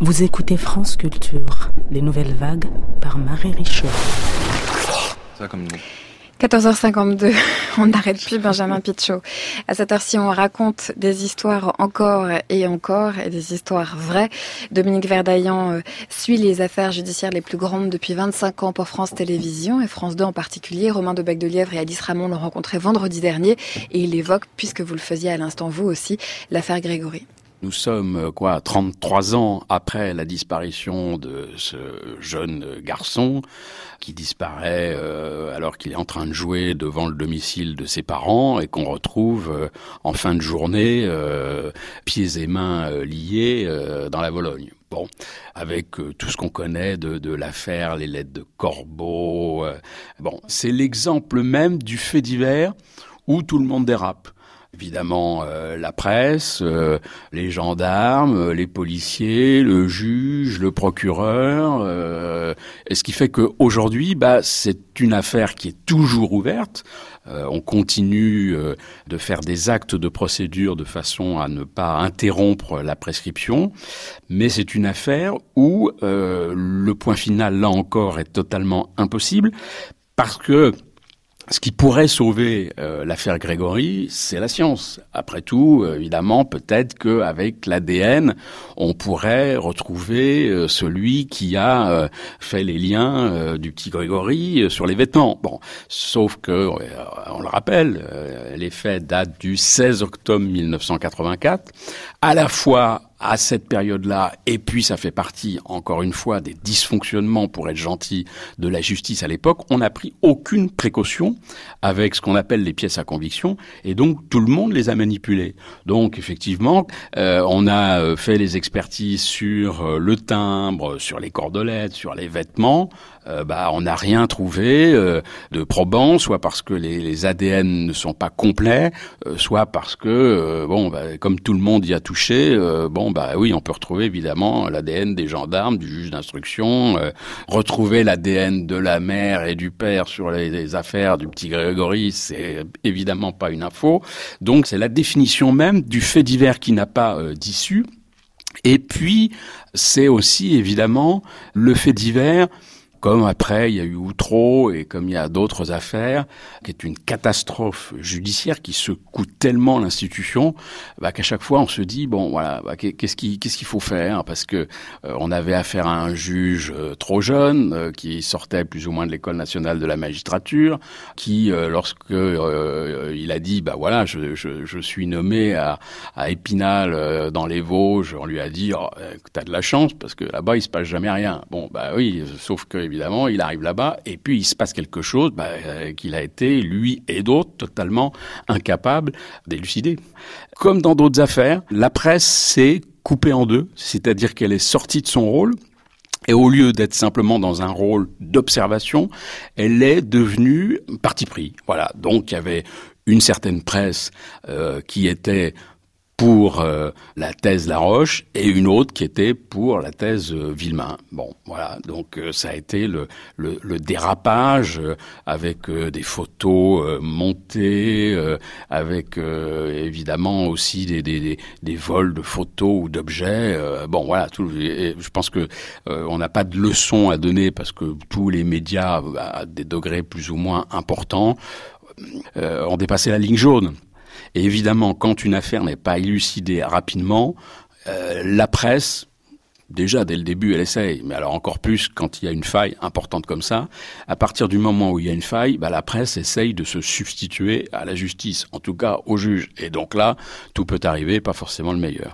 Vous écoutez France Culture, les nouvelles vagues par Marie Richaud. Ça comme 14h52, on n'arrête plus Benjamin Pichot. À cette heure-ci, on raconte des histoires encore et encore, et des histoires vraies. Dominique Verdaillan euh, suit les affaires judiciaires les plus grandes depuis 25 ans pour France Télévisions et France 2 en particulier. Romain de Bec de Lièvre et Alice Ramon l'ont rencontré vendredi dernier et il évoque, puisque vous le faisiez à l'instant vous aussi, l'affaire Grégory. Nous sommes euh, quoi 33 ans après la disparition de ce jeune garçon qui disparaît euh, alors qu'il est en train de jouer devant le domicile de ses parents et qu'on retrouve euh, en fin de journée pieds et mains liés dans la Vologne. Bon, avec tout ce qu'on connaît de, l'affaire, les lettres de Corbeau. bon, c'est l'exemple même du fait divers où tout le monde dérape évidemment euh, la presse, euh, les gendarmes, euh, les policiers, le juge, le procureur. et ce qui fait qu'aujourd'hui, bah, c'est une affaire qui est toujours ouverte. on continue de faire des actes de procédure de façon à ne pas interrompre la prescription, mais c'est une affaire où le point final, là encore, est totalement impossible parce que ce qui pourrait sauver euh, l'affaire Grégory, c'est la science. Après tout, euh, évidemment, peut-être qu'avec l'ADN, on pourrait retrouver euh, celui qui a fait les liens du petit Grégory sur les vêtements. Bon, sauf que, on le rappelle, les faits datent du 16 octobre 1984. À la fois à cette période-là, et puis ça fait partie, encore une fois, des dysfonctionnements, pour être gentil, de la justice à l'époque, on n'a pris aucune précaution avec ce qu'on appelle les pièces à conviction, et donc tout le monde les a manipulées. Donc effectivement, euh, on a euh, fait les expertises sur euh, le timbre, sur les cordelettes, sur les vêtements, bah, on n'a rien trouvé de probant, soit parce que les, les, ADN ne sont pas complets, soit parce que, bon, bah, comme tout le monde y a touché, bon, bah oui, on peut retrouver évidemment l'ADN des gendarmes, du juge d'instruction, euh, retrouver l'ADN de la mère et du père sur les, affaires du petit Grégory, c'est évidemment pas une info. Donc c'est la définition même du fait divers qui n'a pas euh, d'issue. Et puis, c'est aussi évidemment le fait divers comme après il y a eu Outreau et comme il y a d'autres affaires, qui est une catastrophe judiciaire qui secoue tellement l'institution, bah, qu'à chaque fois on se dit bon voilà bah, qu'est-ce qu'il qu'est-ce qu'il faut faire? Parce que euh, on avait affaire à un juge euh, trop jeune euh, qui sortait plus ou moins de l'école nationale de la magistrature, qui lorsque il a dit bah voilà je, je, je suis nommé à, à Épinal dans les Vosges, on lui a dit oh, t'as de la chance parce que là-bas il se passe jamais rien. Bon bah oui sauf que évidemment, il arrive là-bas et puis il se passe quelque chose bah, euh, qu'il a été, lui et d'autres, totalement incapables d'élucider. Comme dans d'autres affaires, la presse s'est coupée en deux, c'est-à-dire qu'elle est sortie de son rôle et au lieu d'être simplement dans un rôle d'observation, elle est devenue parti pris. Voilà. Donc il y avait une certaine presse euh, qui était pour euh, la thèse Laroche et une autre qui était pour la thèse euh, Villemain. Bon, voilà, donc euh, ça a été le, dérapage avec des photos montées, avec évidemment aussi des, des, des, vols de photos ou d'objets. bon, voilà, je pense que on n'a pas de leçon à donner parce que tous les médias à des degrés plus ou moins importants ont dépassé la ligne jaune. Et évidemment, quand une affaire n'est pas élucidée rapidement, euh, la presse, déjà dès le début, elle essaye, mais alors encore plus quand il y a une faille importante comme ça, à partir du moment où il y a une faille, bah, la presse essaye de se substituer à la justice, en tout cas au juge. Et donc là, tout peut arriver, pas forcément le meilleur.